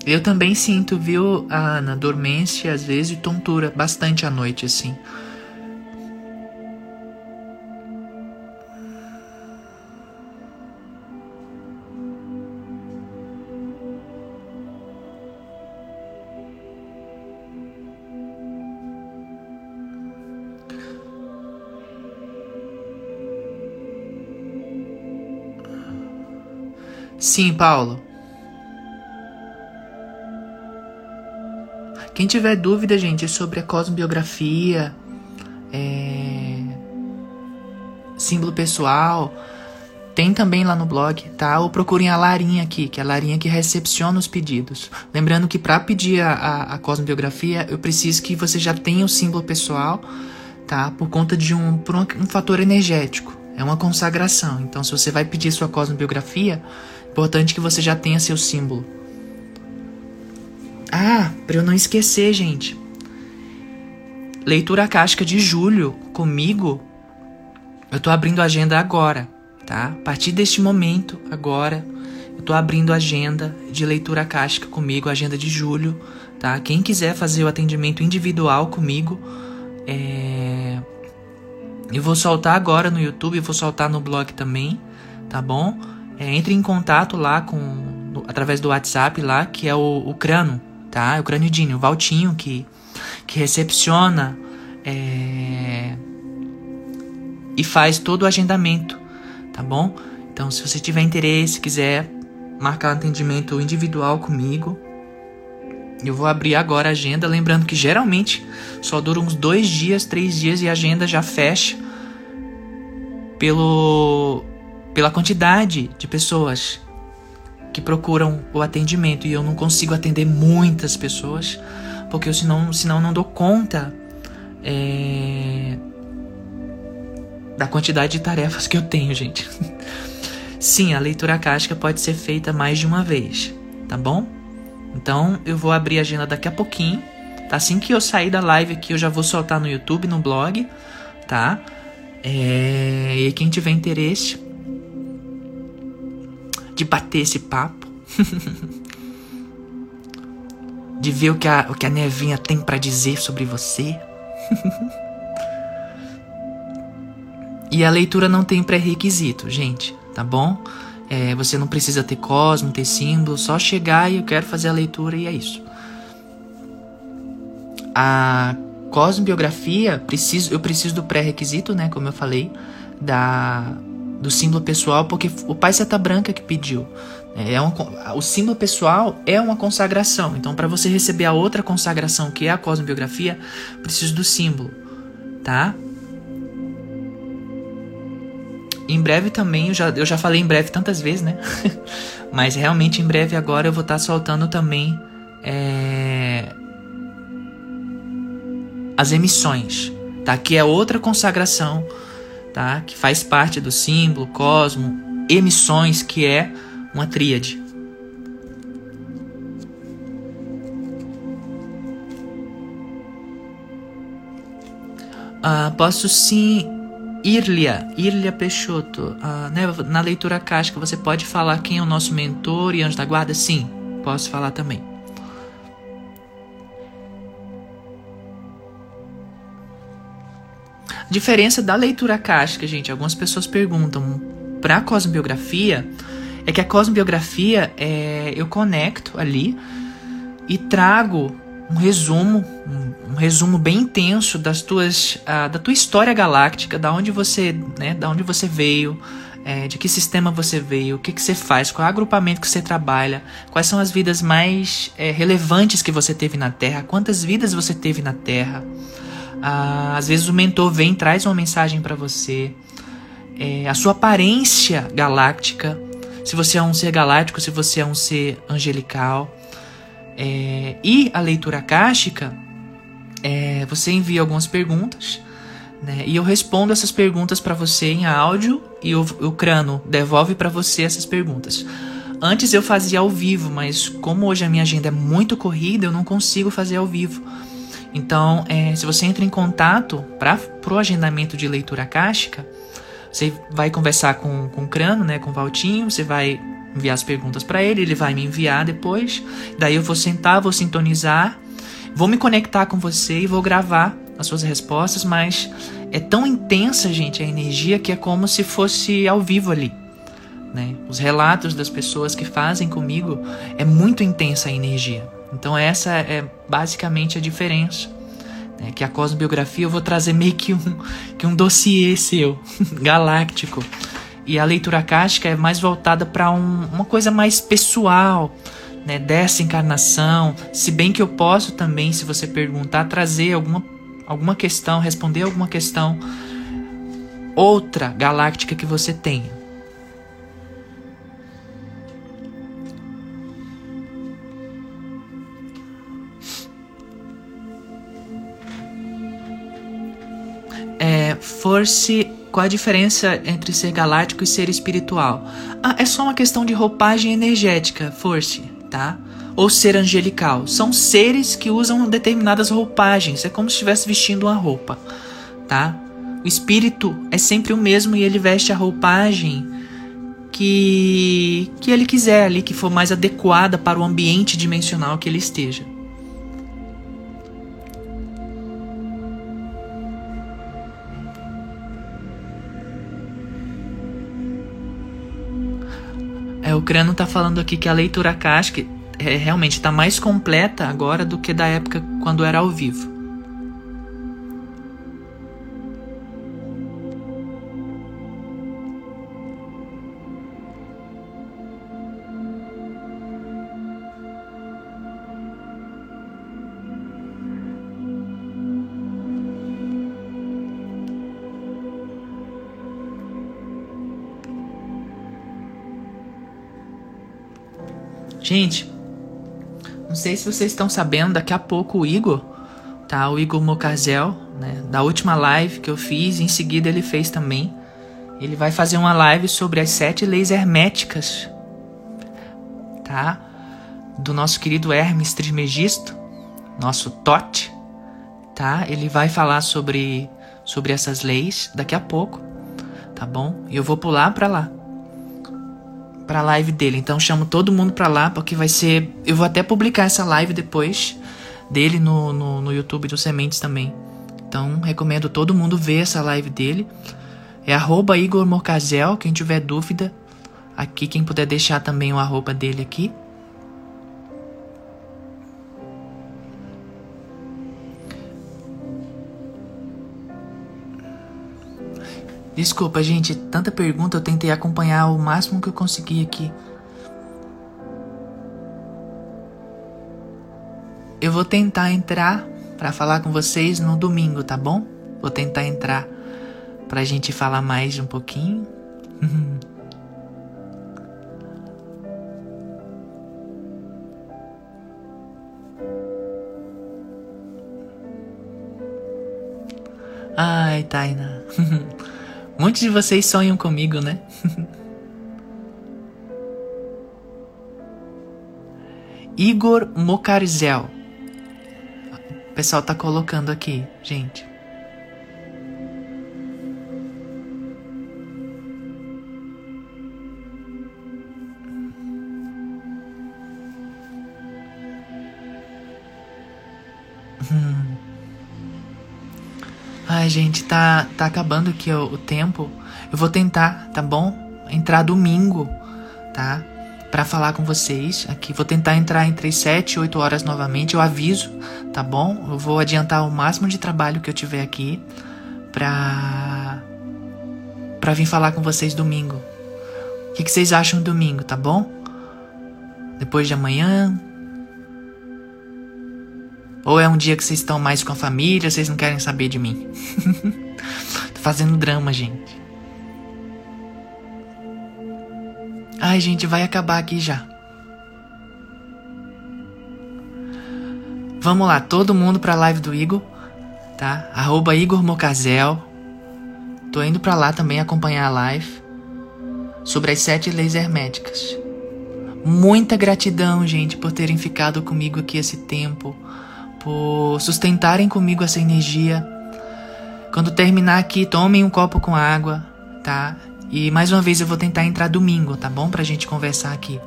Eu também sinto, viu, Ana, dormência às vezes e tontura bastante à noite, assim. Sim, Paulo. Quem tiver dúvida, gente, sobre a cosmobiografia, é... símbolo pessoal, tem também lá no blog, tá? Ou procurem a Larinha aqui, que é a Larinha que recepciona os pedidos. Lembrando que para pedir a, a, a cosmobiografia, eu preciso que você já tenha o símbolo pessoal, tá? Por conta de um, por um, um fator energético. É uma consagração. Então, se você vai pedir sua cosmobiografia, Importante que você já tenha seu símbolo. Ah, para eu não esquecer, gente. Leitura casca de julho comigo. Eu tô abrindo a agenda agora, tá? A partir deste momento, agora, eu tô abrindo a agenda de leitura casca comigo, agenda de julho, tá? Quem quiser fazer o atendimento individual comigo, é... eu vou soltar agora no YouTube, vou soltar no blog também, tá bom? É, entre em contato lá com através do WhatsApp lá, que é o, o Crano, tá? É o Cranidinho, o Valtinho que, que recepciona é, e faz todo o agendamento, tá bom? Então, se você tiver interesse, quiser marcar um atendimento individual comigo, eu vou abrir agora a agenda, lembrando que geralmente só dura uns dois dias, três dias e a agenda já fecha pelo pela quantidade de pessoas que procuram o atendimento e eu não consigo atender muitas pessoas porque eu senão, senão não dou conta é, da quantidade de tarefas que eu tenho, gente. Sim, a leitura casca pode ser feita mais de uma vez, tá bom? Então eu vou abrir a agenda daqui a pouquinho. Tá? Assim que eu sair da live aqui, eu já vou soltar no YouTube, no blog, tá? É, e quem tiver interesse, de bater esse papo, de ver o que a, o que a Nevinha tem para dizer sobre você. e a leitura não tem pré-requisito, gente, tá bom? É, você não precisa ter cosmo, ter símbolo, só chegar e eu quero fazer a leitura e é isso. A cosmobiografia, preciso, eu preciso do pré-requisito, né, como eu falei, da do símbolo pessoal, porque o pai seta branca que pediu. É um, o símbolo pessoal é uma consagração. Então, para você receber a outra consagração, que é a cosmobiografia, preciso do símbolo, tá? Em breve também, eu já, eu já falei em breve tantas vezes, né? Mas realmente em breve agora eu vou estar tá soltando também é, as emissões, tá? Que é outra consagração tá? que faz parte do símbolo, cosmo, emissões, que é uma tríade. Uh, posso sim, Irlia, Irlia Peixoto. Uh, né, na leitura casca você pode falar quem é o nosso mentor e anjo da guarda? Sim, posso falar também. Diferença da leitura cástica, gente, algumas pessoas perguntam para a cosmobiografia, é que a cosmobiografia é, eu conecto ali e trago um resumo, um, um resumo bem intenso das tuas, uh, da tua história galáctica, da onde você, né, da onde você veio, é, de que sistema você veio, o que, que você faz, qual é o agrupamento que você trabalha, quais são as vidas mais é, relevantes que você teve na Terra, quantas vidas você teve na Terra. Ah, às vezes o mentor vem traz uma mensagem para você. É, a sua aparência galáctica, se você é um ser galáctico, se você é um ser angelical. É, e a leitura akáshica, é, você envia algumas perguntas, Né? E eu respondo essas perguntas para você em áudio e o, o Crano devolve para você essas perguntas. Antes eu fazia ao vivo, mas como hoje a minha agenda é muito corrida, eu não consigo fazer ao vivo. Então, é, se você entra em contato para o agendamento de leitura cástica, você vai conversar com, com o Crano, né, com o Valtinho, você vai enviar as perguntas para ele, ele vai me enviar depois. Daí eu vou sentar, vou sintonizar, vou me conectar com você e vou gravar as suas respostas, mas é tão intensa, gente, a energia que é como se fosse ao vivo ali. Né? Os relatos das pessoas que fazem comigo é muito intensa a energia. Então essa é basicamente a diferença. Né? Que a cosmobiografia eu vou trazer meio que um, que um dossiê seu, galáctico. E a leitura cástica é mais voltada para um, uma coisa mais pessoal, né, dessa encarnação. Se bem que eu posso também, se você perguntar, trazer alguma alguma questão, responder alguma questão outra galáctica que você tenha. Force, qual a diferença entre ser galáctico e ser espiritual? Ah, é só uma questão de roupagem energética, Force, tá? ou ser angelical. São seres que usam determinadas roupagens. É como se estivesse vestindo uma roupa, tá? O espírito é sempre o mesmo e ele veste a roupagem que que ele quiser ali, que for mais adequada para o ambiente dimensional que ele esteja. É, o Crano tá falando aqui que a leitura cástica é, realmente está mais completa agora do que da época quando era ao vivo. Gente, não sei se vocês estão sabendo, daqui a pouco o Igor, tá? O Igor Mocazel, né? Da última live que eu fiz, em seguida ele fez também. Ele vai fazer uma live sobre as sete leis herméticas, tá? Do nosso querido Hermes Trismegisto, nosso Tote, tá? Ele vai falar sobre, sobre essas leis daqui a pouco, tá bom? E eu vou pular para lá pra live dele. Então chamo todo mundo pra lá, porque vai ser. Eu vou até publicar essa live depois dele no, no, no YouTube do Sementes também. Então recomendo todo mundo ver essa live dele. É arroba Igor Morcazel, quem tiver dúvida. Aqui, quem puder deixar também o arroba dele aqui. Desculpa, gente, tanta pergunta, eu tentei acompanhar o máximo que eu consegui aqui. Eu vou tentar entrar para falar com vocês no domingo, tá bom? Vou tentar entrar pra gente falar mais um pouquinho. Ai, Taina. Muitos de vocês sonham comigo, né? Igor Mocarzel. O pessoal tá colocando aqui, gente. Gente, tá, tá acabando aqui o, o tempo. Eu vou tentar, tá bom? Entrar domingo, tá? Para falar com vocês aqui. Vou tentar entrar entre 7 e 8 horas novamente. Eu aviso, tá bom? Eu vou adiantar o máximo de trabalho que eu tiver aqui pra. pra vir falar com vocês domingo. O que, que vocês acham domingo, tá bom? Depois de amanhã, ou é um dia que vocês estão mais com a família, vocês não querem saber de mim? Tô fazendo drama, gente. Ai, gente, vai acabar aqui já. Vamos lá, todo mundo pra live do Igor, tá? Arroba Igor Mocazel. Tô indo para lá também acompanhar a live sobre as sete leis herméticas. Muita gratidão, gente, por terem ficado comigo aqui esse tempo, por sustentarem comigo essa energia. Quando terminar aqui, tomem um copo com água, tá? E mais uma vez eu vou tentar entrar domingo, tá bom? Pra gente conversar aqui.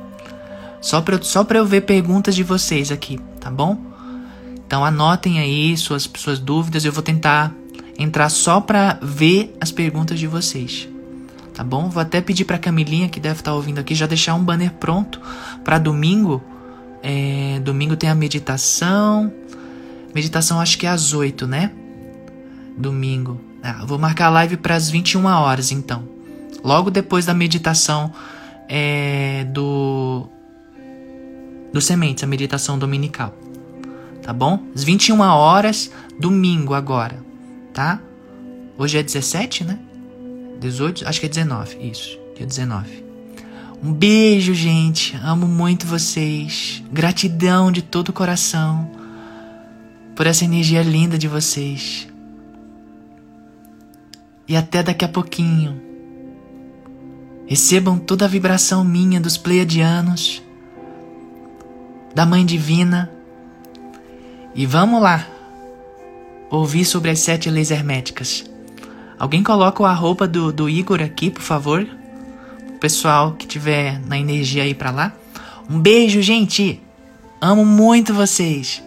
Só pra, só pra eu ver perguntas de vocês aqui, tá bom? Então anotem aí suas, suas dúvidas, eu vou tentar entrar só pra ver as perguntas de vocês tá bom? Vou até pedir para Camilinha que deve estar tá ouvindo aqui já deixar um banner pronto para domingo. É, domingo tem a meditação. Meditação acho que é às 8, né? Domingo. Ah, vou marcar a live para as 21 horas então. Logo depois da meditação é, do do sementes, a meditação dominical. Tá bom? Às 21 horas, domingo agora, tá? Hoje é 17, né? 18, acho que é 19, isso, dia 19. Um beijo, gente. Amo muito vocês. Gratidão de todo o coração por essa energia linda de vocês. E até daqui a pouquinho. Recebam toda a vibração minha dos pleiadianos, da Mãe Divina. E vamos lá ouvir sobre as sete leis herméticas. Alguém coloca o arroba do, do Igor aqui, por favor? O pessoal que tiver na energia aí pra lá. Um beijo, gente! Amo muito vocês!